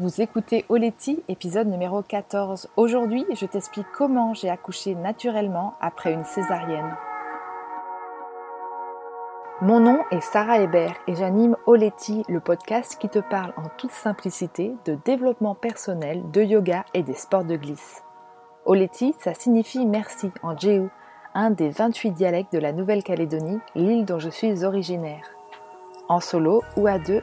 Vous écoutez Oleti, épisode numéro 14. Aujourd'hui, je t'explique comment j'ai accouché naturellement après une césarienne. Mon nom est Sarah Hébert et j'anime Oleti, le podcast qui te parle en toute simplicité de développement personnel, de yoga et des sports de glisse. Oleti, ça signifie merci en Jéhu, un des 28 dialectes de la Nouvelle-Calédonie, l'île dont je suis originaire. En solo ou à deux,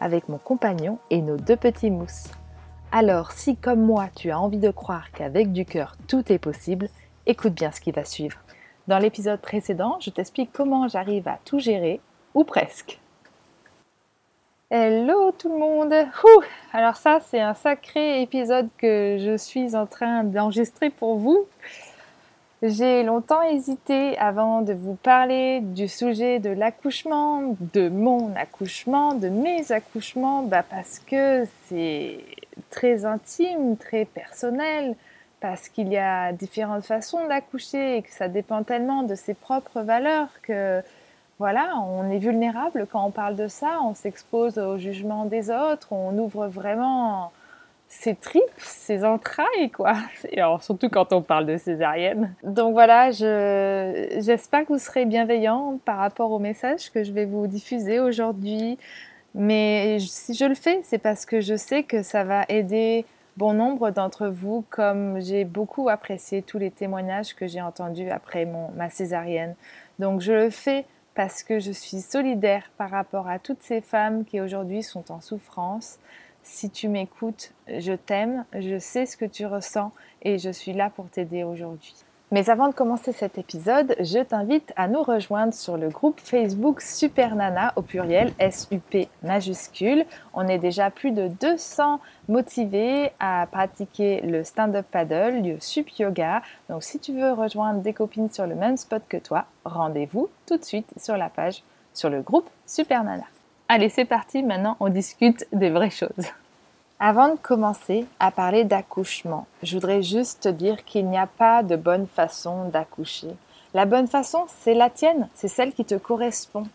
avec mon compagnon et nos deux petits mousses. Alors si comme moi tu as envie de croire qu'avec du cœur tout est possible, écoute bien ce qui va suivre. Dans l'épisode précédent, je t'explique comment j'arrive à tout gérer, ou presque. Hello tout le monde Alors ça c'est un sacré épisode que je suis en train d'enregistrer pour vous. J'ai longtemps hésité avant de vous parler du sujet de l'accouchement, de mon accouchement, de mes accouchements, bah parce que c'est très intime, très personnel, parce qu'il y a différentes façons d'accoucher et que ça dépend tellement de ses propres valeurs que voilà, on est vulnérable quand on parle de ça, on s'expose au jugement des autres, on ouvre vraiment ses tripes, ses entrailles, quoi. Et alors, surtout quand on parle de césarienne. Donc voilà, j'espère que vous serez bienveillants par rapport au message que je vais vous diffuser aujourd'hui. Mais si je le fais, c'est parce que je sais que ça va aider bon nombre d'entre vous, comme j'ai beaucoup apprécié tous les témoignages que j'ai entendus après mon, ma césarienne. Donc je le fais parce que je suis solidaire par rapport à toutes ces femmes qui aujourd'hui sont en souffrance si tu m'écoutes, je t'aime, je sais ce que tu ressens et je suis là pour t'aider aujourd'hui. Mais avant de commencer cet épisode, je t'invite à nous rejoindre sur le groupe Facebook Super Nana au pluriel SUP majuscule. On est déjà plus de 200 motivés à pratiquer le stand-up paddle, le sup yoga. Donc si tu veux rejoindre des copines sur le même spot que toi, rendez-vous tout de suite sur la page sur le groupe Super Nana. Allez, c'est parti, maintenant on discute des vraies choses. Avant de commencer à parler d'accouchement, je voudrais juste te dire qu'il n'y a pas de bonne façon d'accoucher. La bonne façon, c'est la tienne, c'est celle qui te correspond.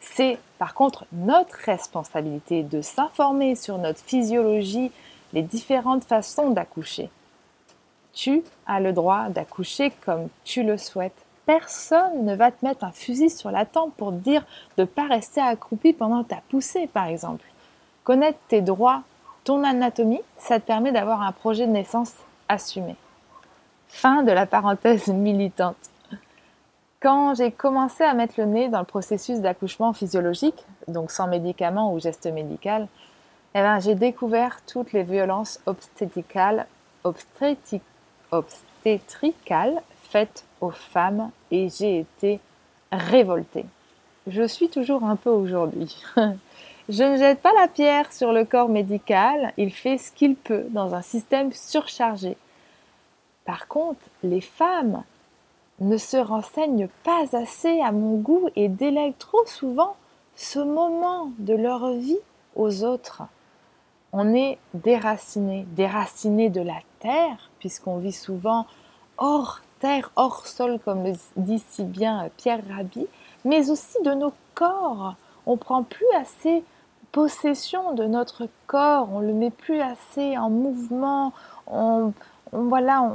C'est par contre notre responsabilité de s'informer sur notre physiologie, les différentes façons d'accoucher. Tu as le droit d'accoucher comme tu le souhaites personne ne va te mettre un fusil sur la tempe pour te dire de ne pas rester accroupi pendant ta poussée, par exemple. Connaître tes droits, ton anatomie, ça te permet d'avoir un projet de naissance assumé. Fin de la parenthèse militante. Quand j'ai commencé à mettre le nez dans le processus d'accouchement physiologique, donc sans médicaments ou geste médical, eh ben, j'ai découvert toutes les violences obstétricales, obstétricales faites aux femmes et j'ai été révoltée. Je suis toujours un peu aujourd'hui. Je ne jette pas la pierre sur le corps médical, il fait ce qu'il peut dans un système surchargé. Par contre, les femmes ne se renseignent pas assez à mon goût et délèguent trop souvent ce moment de leur vie aux autres. On est déraciné, déraciné de la terre, puisqu'on vit souvent hors terre, hors sol, comme le dit si bien Pierre Rabhi, mais aussi de nos corps. On prend plus assez possession de notre corps, on le met plus assez en mouvement, on, voilà,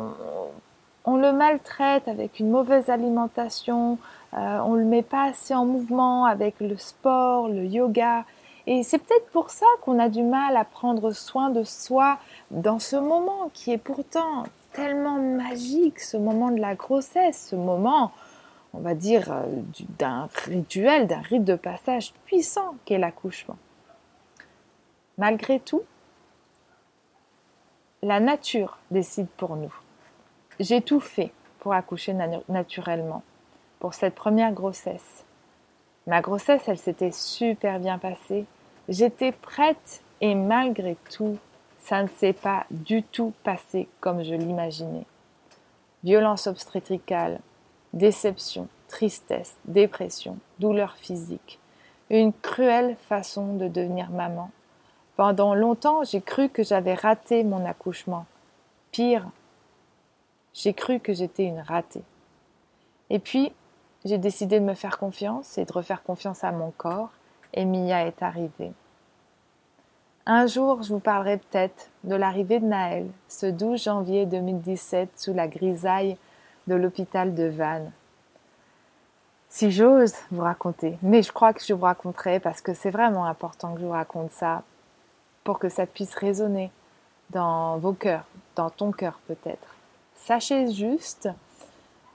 on, le maltraite avec une mauvaise alimentation, euh, on le met pas assez en mouvement avec le sport, le yoga. Et c'est peut-être pour ça qu'on a du mal à prendre soin de soi dans ce moment qui est pourtant tellement magique, ce moment de la grossesse, ce moment, on va dire, euh, d'un rituel, d'un rite de passage puissant qu'est l'accouchement. Malgré tout, la nature décide pour nous. J'ai tout fait pour accoucher naturellement, pour cette première grossesse. Ma grossesse, elle s'était super bien passée. J'étais prête et malgré tout, Ça ne s'est pas du tout passé comme je l'imaginais. Violence obstétricale, déception, tristesse, dépression, douleur physique. Une cruelle façon de devenir maman. Pendant longtemps, j'ai cru que j'avais raté mon accouchement. Pire, j'ai cru que j'étais une ratée. Et puis, j'ai décidé de me faire confiance et de refaire confiance à mon corps, et Mia est arrivée. Un jour, je vous parlerai peut-être de l'arrivée de Naël, ce 12 janvier 2017, sous la grisaille de l'hôpital de Vannes. Si j'ose vous raconter, mais je crois que je vous raconterai parce que c'est vraiment important que je vous raconte ça pour que ça puisse résonner dans vos cœurs, dans ton cœur peut-être. Sachez juste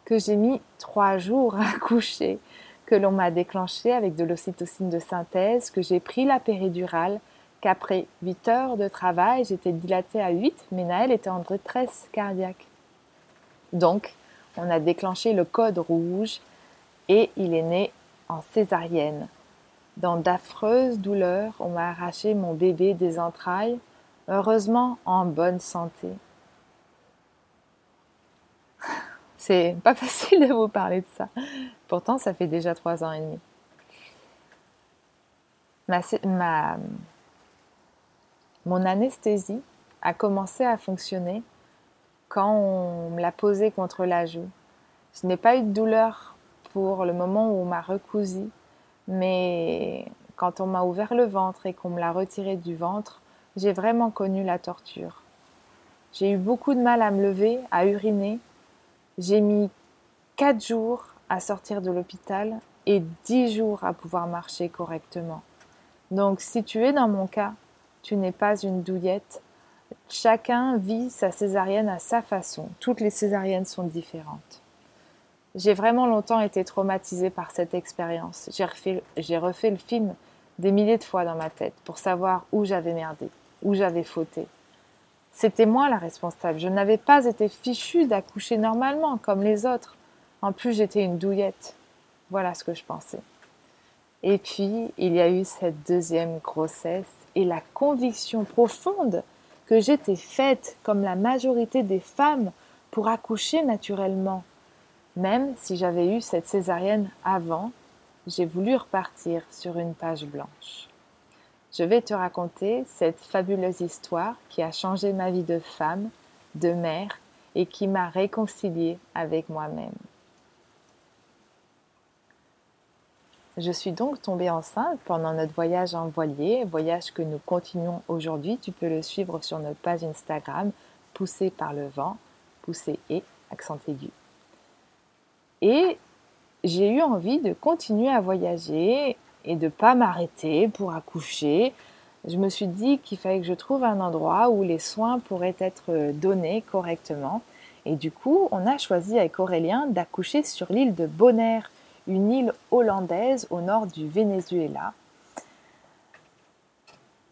que j'ai mis trois jours à coucher, que l'on m'a déclenché avec de l'ocytocine de synthèse, que j'ai pris la péridurale qu'après 8 heures de travail, j'étais dilatée à 8, mais Naël était en détresse cardiaque. Donc, on a déclenché le code rouge et il est né en césarienne. Dans d'affreuses douleurs, on m'a arraché mon bébé des entrailles, heureusement en bonne santé. C'est pas facile de vous parler de ça. Pourtant, ça fait déjà trois ans et demi. ma, mon anesthésie a commencé à fonctionner quand on me l'a posée contre la joue. Je n'ai pas eu de douleur pour le moment où on m'a recousu, mais quand on m'a ouvert le ventre et qu'on me l'a retiré du ventre, j'ai vraiment connu la torture. J'ai eu beaucoup de mal à me lever, à uriner. J'ai mis quatre jours à sortir de l'hôpital et dix jours à pouvoir marcher correctement. Donc si tu es dans mon cas, tu n'es pas une douillette. Chacun vit sa césarienne à sa façon. Toutes les césariennes sont différentes. J'ai vraiment longtemps été traumatisée par cette expérience. J'ai refait, le film des milliers de fois dans ma tête pour savoir où j'avais merdé, où j'avais fauté. C'était moi la responsable. Je n'avais pas été fichue d'accoucher normalement comme les autres. En plus, j'étais une douillette. Voilà ce que je pensais. Et puis, il y a eu cette deuxième grossesse et la conviction profonde que j'étais faite comme la majorité des femmes pour accoucher naturellement. Même si j'avais eu cette césarienne avant, j'ai voulu repartir sur une page blanche. Je vais te raconter cette fabuleuse histoire qui a changé ma vie de femme, de mère et qui m'a réconciliée avec moi-même. Je suis donc tombée enceinte pendant notre voyage en voilier, voyage que nous continuons aujourd'hui. Tu peux le suivre sur notre page Instagram, poussé par le vent, poussé et accent aigu. Et j'ai eu envie de continuer à voyager et de ne pas m'arrêter pour accoucher. Je me suis dit qu'il fallait que je trouve un endroit où les soins pourraient être donnés correctement. Et du coup, on a choisi avec Aurélien d'accoucher sur l'île de Bonaire, une île hollandaise au nord du Venezuela.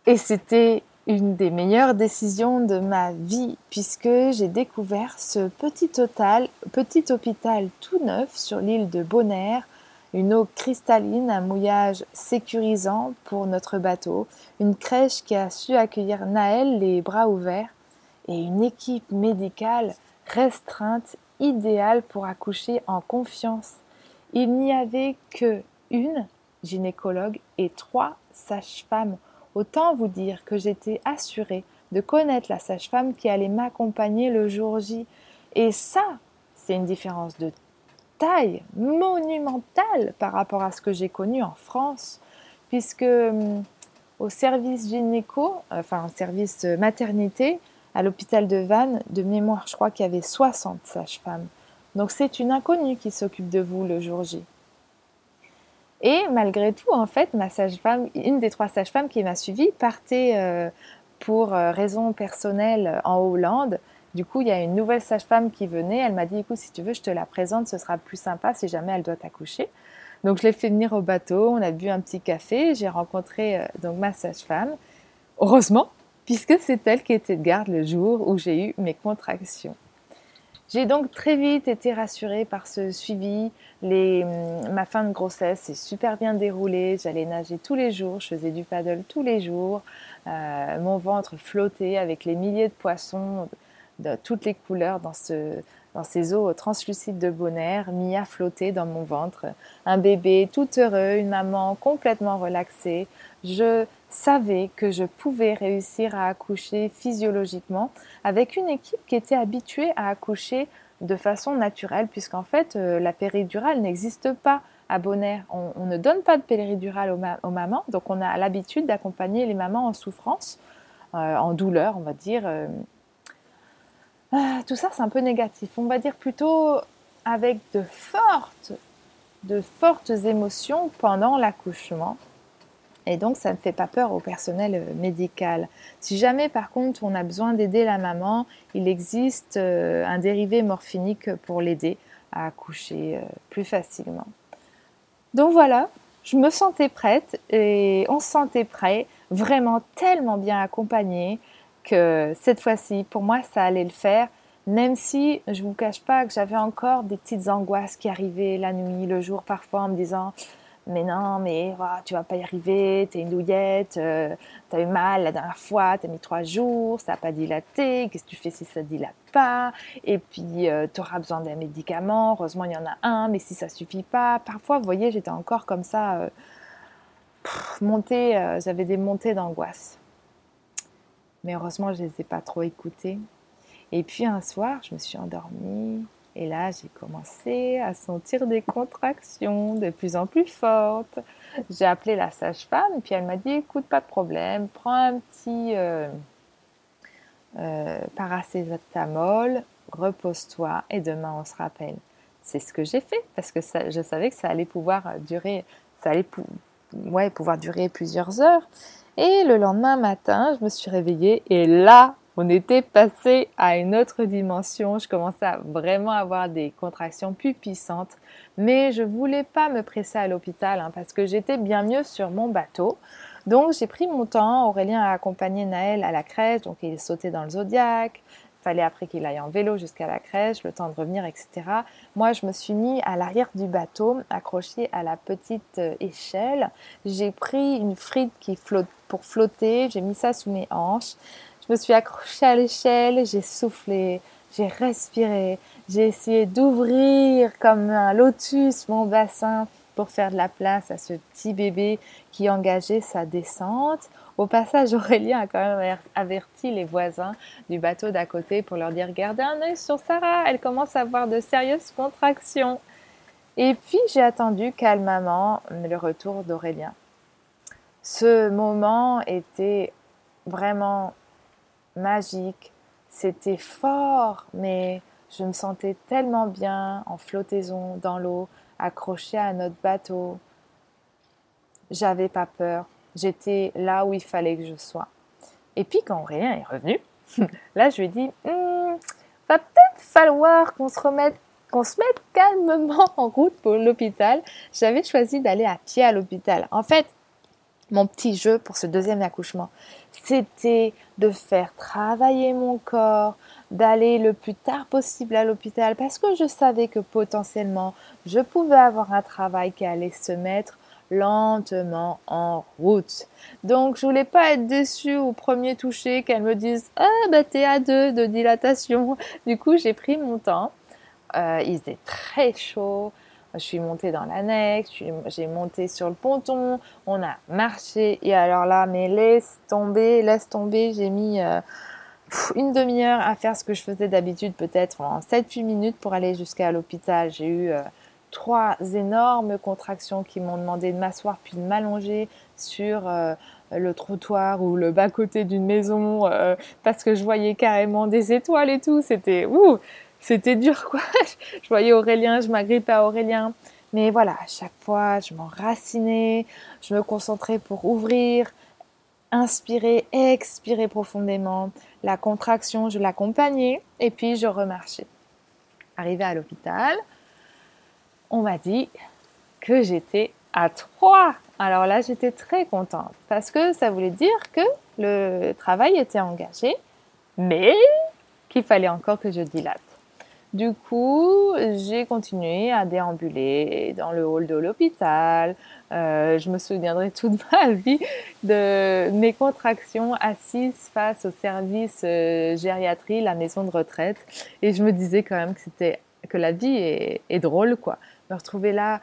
Et c'était une des meilleures décisions de ma vie puisque j'ai découvert ce petit, hôpital tout neuf sur l'île de Bonaire, une eau cristalline, un mouillage sécurisant pour notre bateau, une crèche qui a su accueillir Naël les bras ouverts et une équipe médicale restreinte idéale pour accoucher en confiance il n'y avait que une gynécologue et trois sages-femmes. Autant vous dire que j'étais assurée de connaître la sage-femme qui allait m'accompagner le jour J. Et ça, c'est une différence de taille monumentale par rapport à ce que j'ai connu en France, puisque hum, au service gynéco, enfin au service maternité, à l'hôpital de Vannes, de mémoire, je crois qu'il y avait 60 sages-femmes. Donc c'est une inconnue qui s'occupe de vous le jour J. Et malgré tout, en fait, ma sage-femme, une des trois sages-femmes qui m'a suivie, partait euh, pour euh, raison personnelle en Hollande. Du coup, il y a une nouvelle sage-femme qui venait. Elle m'a dit, écoute, si tu veux, je te la présente, ce sera plus sympa si jamais elle doit accoucher. Donc, je l'ai fait venir au bateau. On a bu un petit café. J'ai rencontré euh, donc ma sage-femme. Heureusement, puisque c'est elle qui était de garde le jour où j'ai eu mes contractions. J'ai donc très vite été rassurée par ce suivi. Les, ma fin de grossesse s'est super bien déroulée. J'allais nager tous les jours, je faisais du paddle tous les jours. Euh, mon ventre flottait avec les milliers de poissons de toutes les couleurs dans, ce, dans ces eaux translucides de bonheur, mis à flotter dans mon ventre. Un bébé tout heureux, une maman complètement relaxée. Je savais que je pouvais réussir à accoucher physiologiquement avec une équipe qui était habituée à accoucher de façon naturelle, puisqu'en fait, euh, la péridurale n'existe pas à Bonaire. On, ne donne pas de péridurale aux, mamans, donc on a l'habitude d'accompagner les mamans en souffrance, euh, en douleur, on va dire. Euh. Ah, tout ça, c'est un peu négatif. On va dire plutôt avec de fortes, de émotions pendant l'accouchement. Et donc, ça ne fait pas peur au personnel euh, médical. Si jamais, par contre, on a besoin d'aider la maman, il existe euh, un dérivé morphinique pour l'aider à accoucher euh, plus facilement. Donc voilà, je me sentais prête et on se sentait prêt, vraiment tellement bien accompagné que cette fois-ci, pour moi, ça allait le faire. Même si je ne vous cache pas que j'avais encore des petites angoisses qui arrivaient la nuit, le jour parfois en me disant mais non, mais tu tu vas pas y arriver, t'es une douillette, euh, tu as eu mal la dernière fois, t'as mis trois jours, ça n'a pas dilaté, qu'est-ce que tu fais si ça dilate pas? Et puis euh, tu auras besoin d'un médicament, heureusement il y en a un, mais si ça suffit pas, parfois, vous voyez, j'étais encore comme ça, euh, montée, j'avais des montées d'angoisse. Mais heureusement, je les ai pas trop écoutées. Et puis un soir, je me suis endormie, et là, j'ai commencé à sentir des contractions de plus en plus fortes. J'ai appelé la sage-femme puis elle m'a dit écoute, pas de problème, prends un petit euh, euh, paracétamol, repose-toi et demain on se rappelle. C'est ce que j'ai fait parce que je savais que ça allait pouvoir durer, ça allait pouvoir durer plusieurs heures. Et le lendemain matin, je me suis réveillée et là, on était passé à une autre dimension. Je commençais à vraiment avoir des contractions puissantes, mais je voulais pas me presser à l'hôpital hein, parce que j'étais bien mieux sur mon bateau. Donc j'ai pris mon temps. Aurélien a accompagné Naël à la crèche, donc il est sauté dans le Zodiac. Fallait après qu'il aille en vélo jusqu'à la crèche, le temps de revenir, etc. Moi, je me suis mis à l'arrière du bateau, accroché à la petite euh, échelle. J'ai pris une frite qui flotte pour flotter. J'ai mis ça sous mes hanches. Je me suis accrochée à l'échelle, j'ai soufflé, j'ai respiré, j'ai essayé d'ouvrir comme un lotus mon bassin pour faire de la place à ce petit bébé qui engageait sa descente. Au passage, Aurélien a quand même averti les voisins du bateau d'à côté pour leur dire gardez un œil sur Sarah, elle commence à avoir de sérieuses contractions. Et puis j'ai attendu calmement le retour d'Aurélien. Ce moment était vraiment magique, c'était fort, mais je me sentais tellement bien en flottaison dans l'eau, accrochée à notre bateau. J'avais pas peur, j'étais là où il fallait que je sois. Et puis quand rien est revenu, là je lui ai dit, hmm, va peut-être falloir qu'on se remette qu'on se mette calmement en route pour l'hôpital. J'avais choisi d'aller à pied à l'hôpital. En fait, mon petit jeu pour ce deuxième accouchement, c'était de faire travailler mon corps, d'aller le plus tard possible à l'hôpital parce que je savais que potentiellement je pouvais avoir un travail qui allait se mettre lentement en route. Donc je voulais pas être déçue au premier toucher qu'elle me dise ah bah t'es à deux de dilatation. Du coup j'ai pris mon temps. Euh, il faisait très chaud. Je suis montée dans l'annexe, j'ai monté sur le ponton, on a marché et alors là, mais laisse tomber, laisse tomber, j'ai mis euh, une demi-heure à faire ce que je faisais d'habitude peut-être en 7-8 minutes pour aller jusqu'à l'hôpital. J'ai eu euh, trois énormes contractions qui m'ont demandé de m'asseoir puis de m'allonger sur euh, le trottoir ou le bas-côté d'une maison parce que je voyais carrément des étoiles et tout. C'était ouh c'était dur quoi. je voyais Aurélien, je m'agrippais à Aurélien. Mais voilà, à chaque fois, je m'enracinais, je me concentrais pour ouvrir, inspirer, expirer profondément. La contraction, je l'accompagnais et puis je remarchais. Arrivé à l'hôpital, on m'a dit que j'étais à 3. Alors là, j'étais très contente parce que ça voulait dire que le travail était engagé, mais qu'il fallait encore que je dilate. Du coup, j'ai continué à déambuler dans le hall de l'hôpital. Euh, je me souviendrai toute ma vie de mes contractions assises face au service euh, gériatrie, la maison de retraite. Et je me disais quand même que que la vie est, drôle, quoi. Me retrouver là,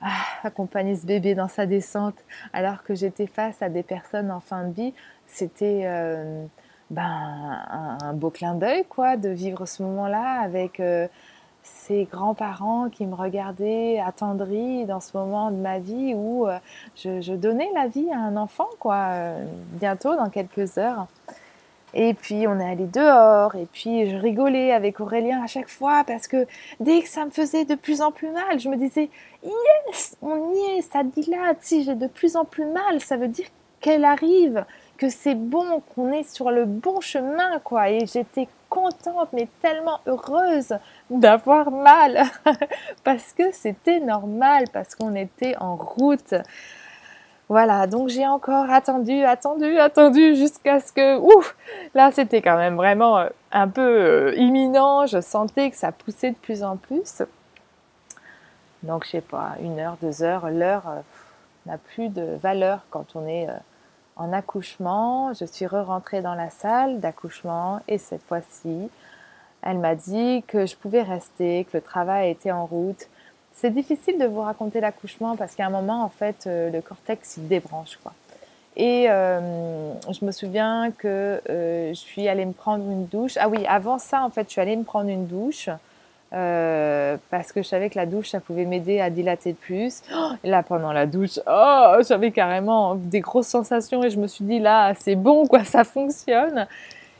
ah, accompagner ce bébé dans sa descente, alors que j'étais face à des personnes en fin de vie, c'était euh, ben, un, beau clin d'œil, quoi, de vivre ce moment-là avec euh, ces grands-parents qui me regardaient attendris dans ce moment de ma vie où euh, je, donnais la vie à un enfant, quoi, bientôt, dans quelques heures. Et puis on est allé dehors, et puis je rigolais avec Aurélien à chaque fois parce que dès que ça me faisait de plus en plus mal, je me disais Yes, on y est, ça là, si j'ai de plus en plus mal, ça veut dire qu'elle arrive, que c'est bon, qu'on est sur le bon chemin, quoi. Et j'étais contente, mais tellement heureuse d'avoir mal, parce que c'était normal, parce qu'on était en route. Voilà, donc j'ai encore attendu, attendu, attendu jusqu'à ce que, ouf, là c'était quand même vraiment euh, un peu euh, imminent, je sentais que ça poussait de plus en plus. Donc je sais pas, une heure, deux heures, l'heure euh, n'a plus de valeur quand on est en accouchement. Je suis re-rentrée dans la salle d'accouchement et cette fois-ci, elle m'a dit que je pouvais rester, que le travail était en route. C'est difficile de vous raconter l'accouchement parce qu'à un moment, en fait, euh, le cortex il débranche, quoi. Et euh, je me souviens que euh, je suis allée me prendre une douche. Ah oui, avant ça, en fait, je suis allée me prendre une douche. Parce que je savais que la douche, ça pouvait m'aider à dilater plus. Oh, et là, pendant la douche, oh, j'avais carrément des grosses sensations et je me suis dit, là, c'est bon, quoi, ça fonctionne.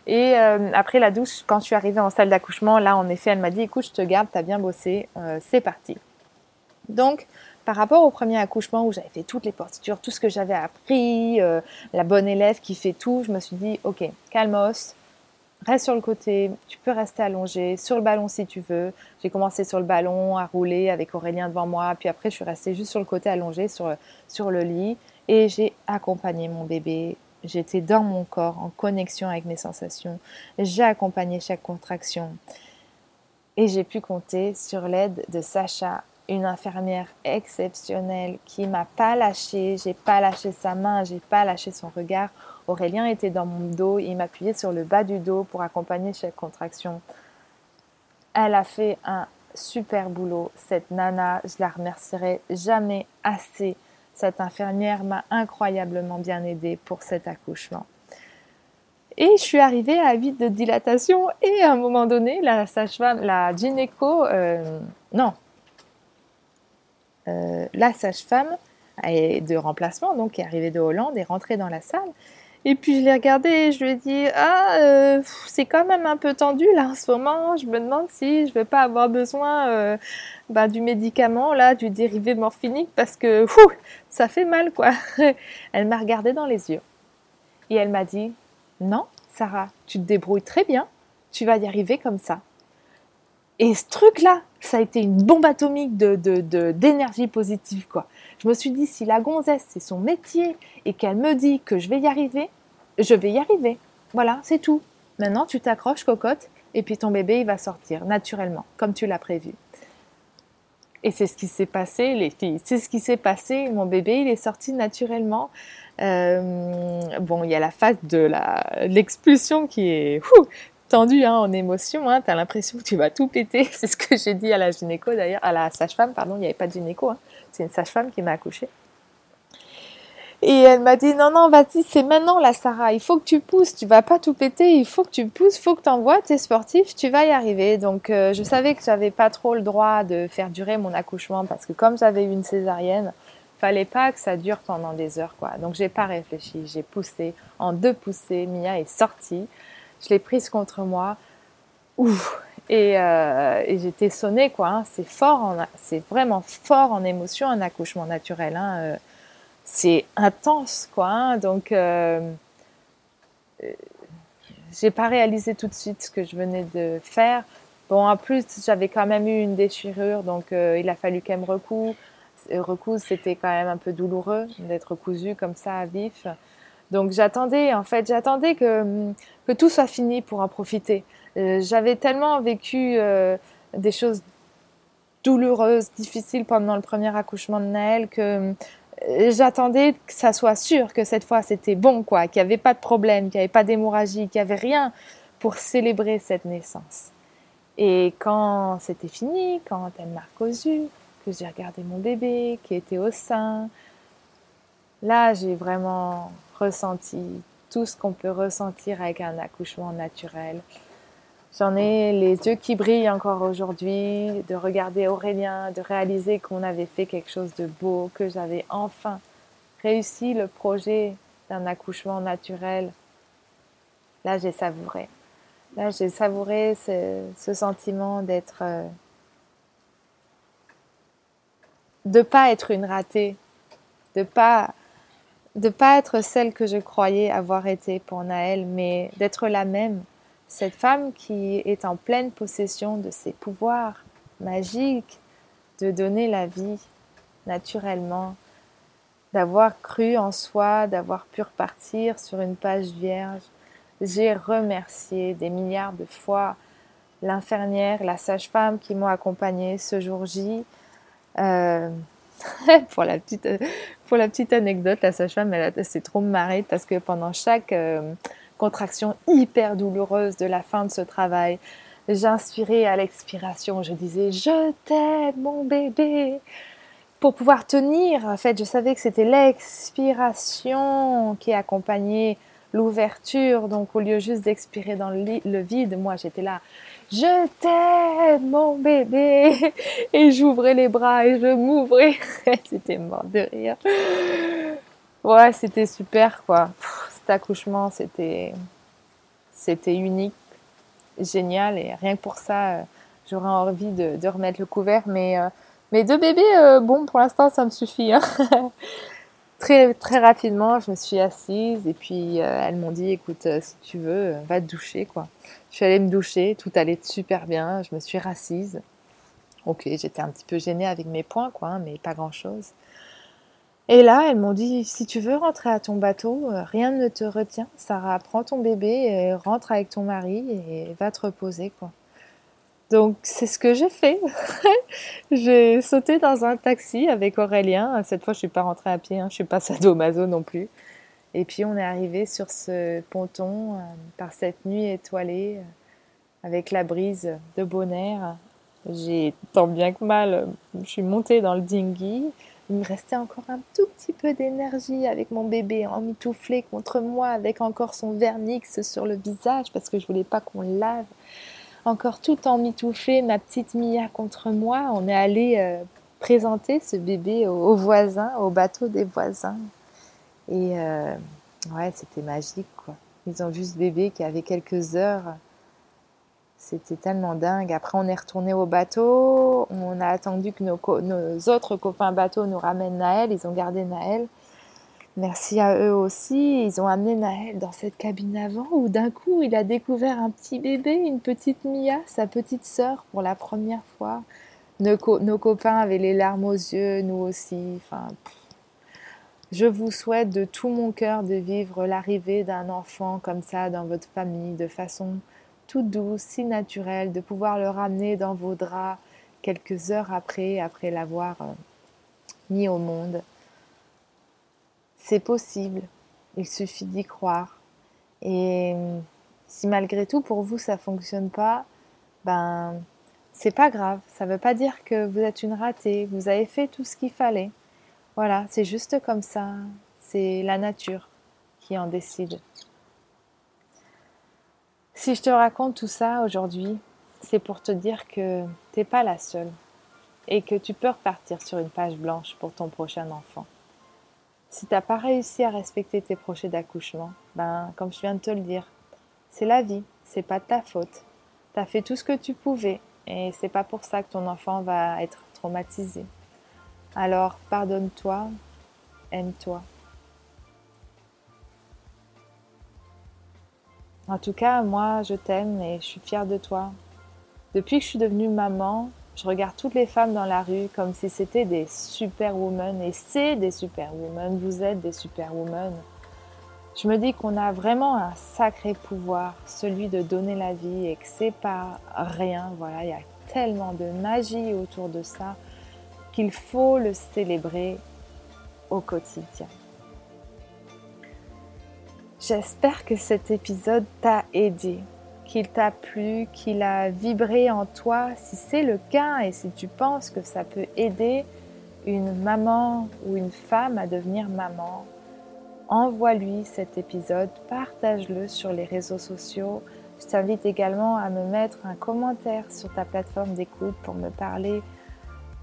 Et après la douche, quand je suis arrivée en salle d'accouchement, là, en effet, elle m'a dit, écoute, je te garde, t'as bien bossé, c'est parti. Donc, par rapport au premier accouchement où j'avais fait toutes les postures, tout ce que j'avais appris, la bonne élève qui fait tout, je me suis dit, ok, calmos, Reste sur le côté, tu peux rester allongé, sur le ballon si tu veux. J'ai commencé sur le ballon, à rouler avec Aurélien devant moi, puis après je suis restée juste sur le côté allongé sur, sur le lit et j'ai accompagné mon bébé. J'étais dans mon corps, en connexion avec mes sensations. J'ai accompagné chaque contraction. Et j'ai pu compter sur l'aide de Sacha, une infirmière exceptionnelle qui m'a pas lâché, j'ai pas lâché sa main, j'ai pas lâché son regard. Aurélien était dans mon dos, il m'appuyait sur le bas du dos pour accompagner chaque contraction. Elle a fait un super boulot, cette nana, je la remercierai jamais assez. Cette infirmière m'a incroyablement bien aidée pour cet accouchement. Et je suis arrivée à 8 de dilatation et à un moment donné, la sage-femme, la gynéco, euh, non, la sage-femme de remplacement, donc qui est arrivée de Hollande, est rentrée dans la salle. Et puis je l'ai regardée et je lui ai dit Ah, euh, c'est quand même un peu tendu là en ce moment. Je me demande si je vais pas avoir besoin euh, bah, du médicament, là, du dérivé morphinique, parce que ça fait mal quoi. elle m'a regardée dans les yeux. Et elle m'a dit Non, Sarah, tu te débrouilles très bien. Tu vas y arriver comme ça. Et ce truc-là, ça a été une bombe atomique de, d'énergie positive, quoi. Je me suis dit, si la gonzesse, c'est son métier et qu'elle me dit que je vais y arriver, je vais y arriver. Voilà, c'est tout. Maintenant, tu t'accroches, cocotte, et puis ton bébé, il va sortir naturellement, comme tu l'as prévu. Et c'est ce qui s'est passé, les filles. C'est ce qui s'est passé. Mon bébé, il est sorti naturellement. Euh, bon, il y a la phase de l'expulsion qui est tendu hein, en émotion, hein, tu as l'impression que tu vas tout péter. C'est ce que j'ai dit à la gynéco d'ailleurs, à la sage-femme, pardon, il n'y avait pas de gynéco, hein. c'est une sage-femme qui m'a accouchée. Et elle m'a dit non, non, vas-y, c'est maintenant la Sarah, il faut que tu pousses, tu vas pas tout péter, il faut que tu pousses, il faut que tu envoies, tu es sportif, tu vas y arriver. Donc euh, je savais que j'avais pas trop le droit de faire durer mon accouchement parce que comme j'avais eu une césarienne, fallait pas que ça dure pendant des heures quoi. Donc j'ai pas réfléchi, j'ai poussé, en deux poussées, Mia est sortie je l'ai prise contre moi. Ouf et, euh, et j'étais sonnée, quoi. Hein. C'est fort, c'est vraiment fort en émotion, un accouchement naturel. Hein. Euh, c'est intense, quoi. Hein. Donc, euh, j'ai pas réalisé tout de suite ce que je venais de faire. Bon, en plus, j'avais quand même eu une déchirure, donc il a fallu qu'elle me recouse. Recouse, c'était quand même un peu douloureux d'être cousue comme ça à vif. Donc j'attendais, en fait, j'attendais que, que tout soit fini pour en profiter. Euh, j'avais tellement vécu euh, des choses douloureuses, difficiles pendant le premier accouchement de Naël, que euh, j'attendais que ça soit sûr que cette fois c'était bon, quoi, qu'il n'y avait pas de problème, qu'il n'y avait pas d'hémorragie, qu'il n'y avait rien pour célébrer cette naissance. Et quand c'était fini, quand elle m'a cosu, que j'ai regardé mon bébé qui était au sein, là j'ai vraiment ressenti tout ce qu'on peut ressentir avec un accouchement naturel. J'en ai les yeux qui brillent encore aujourd'hui, de regarder Aurélien, de réaliser qu'on avait fait quelque chose de beau, que j'avais enfin réussi le projet d'un accouchement naturel. Là, j'ai savouré. Là, j'ai savouré ce, sentiment d'être. Euh, de pas être une ratée, de pas de pas être celle que je croyais avoir été pour Naël, mais d'être la même, cette femme qui est en pleine possession de ses pouvoirs magiques, de donner la vie naturellement, d'avoir cru en soi, d'avoir pu repartir sur une page vierge. J'ai remercié des milliards de fois l'infirmière, la sage-femme qui m'ont accompagnée ce jour J. Euh, pour, la petite, pour la petite anecdote, la sage-femme, elle, s'est trop marrée parce que pendant chaque euh, contraction hyper douloureuse de la fin de ce travail. J'inspirais à l'expiration, je disais Je t'aime mon bébé pour pouvoir tenir. En fait, je savais que c'était l'expiration qui accompagnait l'ouverture. Donc, au lieu juste d'expirer dans le, vide, moi j'étais là Je t'aime mon bébé Et j'ouvrais les bras et je m'ouvrais. c'était mort de rire. Ouais, c'était super quoi accouchement, c'était, c'était unique, génial. Et rien que pour ça, euh, j'aurais envie de, remettre le couvert. Mais euh, mes deux bébés, euh, bon, pour l'instant, ça me suffit. Hein. très, très rapidement, je me suis assise et puis elles m'ont dit, écoute, si tu veux, va te doucher, quoi. Je suis allée me doucher, tout allait super bien. Je me suis rassise. Ok, j'étais un petit peu gênée avec mes points, quoi, hein, mais pas grand-chose. Et là, elles m'ont dit, si tu veux rentrer à ton bateau, euh, rien ne te retient. Sarah, prends ton bébé rentre avec ton mari et va te reposer. Donc, c'est ce que j'ai fait. j'ai sauté dans un taxi avec Aurélien. Cette fois, je suis pas rentrée à pied, hein. je suis pas sadomaso non plus. Et puis, on est arrivé sur ce ponton euh, par cette nuit étoilée euh, avec la brise de bon air. J'ai tant bien que mal, je suis montée dans le dinghy. Il me restait encore un tout petit peu d'énergie avec mon bébé emmitouflé contre moi, avec encore son vernix sur le visage parce que je voulais pas qu'on lave. Encore tout emmitouflé, ma petite Mia contre moi. On est allé euh, présenter ce bébé aux, voisins, au bateau des voisins. Et euh, ouais, c'était magique quoi. Ils ont vu ce bébé qui avait quelques heures c'était tellement dingue. Après, on est retourné au bateau. On a attendu que nos, autres copains bateaux nous ramènent Naël. Ils ont gardé Naël. Merci à eux aussi. Ils ont amené Naël dans cette cabine avant où d'un coup, il a découvert un petit bébé, une petite Mia, sa petite sœur, pour la première fois. Nos, copains avaient les larmes aux yeux, nous aussi. Je vous souhaite de tout mon cœur de vivre l'arrivée d'un enfant comme ça dans votre famille de façon toute douce, si naturelle, de pouvoir le ramener dans vos draps quelques heures après, après l'avoir euh, mis au monde. C'est possible, il suffit d'y croire. Et si malgré tout pour vous ça fonctionne pas, ben c'est pas grave. Ça veut pas dire que vous êtes une ratée. Vous avez fait tout ce qu'il fallait. Voilà, c'est juste comme ça. C'est la nature qui en décide. Si je te raconte tout ça aujourd'hui, c'est pour te dire que t'es pas la seule et que tu peux repartir sur une page blanche pour ton prochain enfant. Si t'as pas réussi à respecter tes projets d'accouchement, ben comme je viens de te le dire, c'est la vie, c'est pas de ta faute. T'as fait tout ce que tu pouvais et c'est pas pour ça que ton enfant va être traumatisé. Alors pardonne-toi, aime-toi. En tout cas, moi, je t'aime et je suis fière de toi. Depuis que je suis devenue maman, je regarde toutes les femmes dans la rue comme si c'était des superwomen. Et c'est des superwomen, vous êtes des superwomen. Je me dis qu'on a vraiment un sacré pouvoir, celui de donner la vie et que c'est pas rien. Voilà, il y a tellement de magie autour de ça qu'il faut le célébrer au quotidien. J'espère que cet épisode t'a aidé, qu'il t'a plu, qu'il a vibré en toi. Si c'est le cas et si tu penses que ça peut aider une maman ou une femme à devenir maman, envoie-lui cet épisode, partage-le sur les réseaux sociaux. Je t'invite également à me mettre un commentaire sur ta plateforme d'écoute pour me parler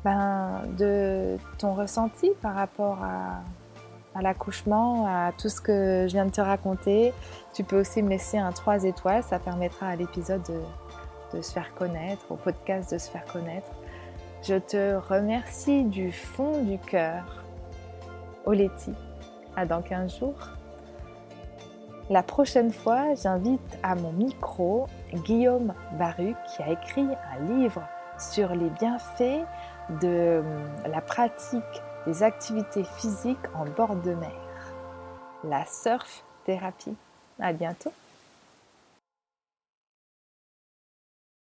ben, de ton ressenti par rapport à à l'accouchement, à tout ce que je viens de te raconter. Tu peux aussi me laisser un 3 étoiles, ça permettra à l'épisode de, se faire connaître, au podcast de se faire connaître. Je te remercie du fond du cœur. Oletti, à dans 15 jours. La prochaine fois, j'invite à mon micro Guillaume Baru qui a écrit un livre sur les bienfaits de la pratique des activités physiques en bord de mer. La surf thérapie. À bientôt.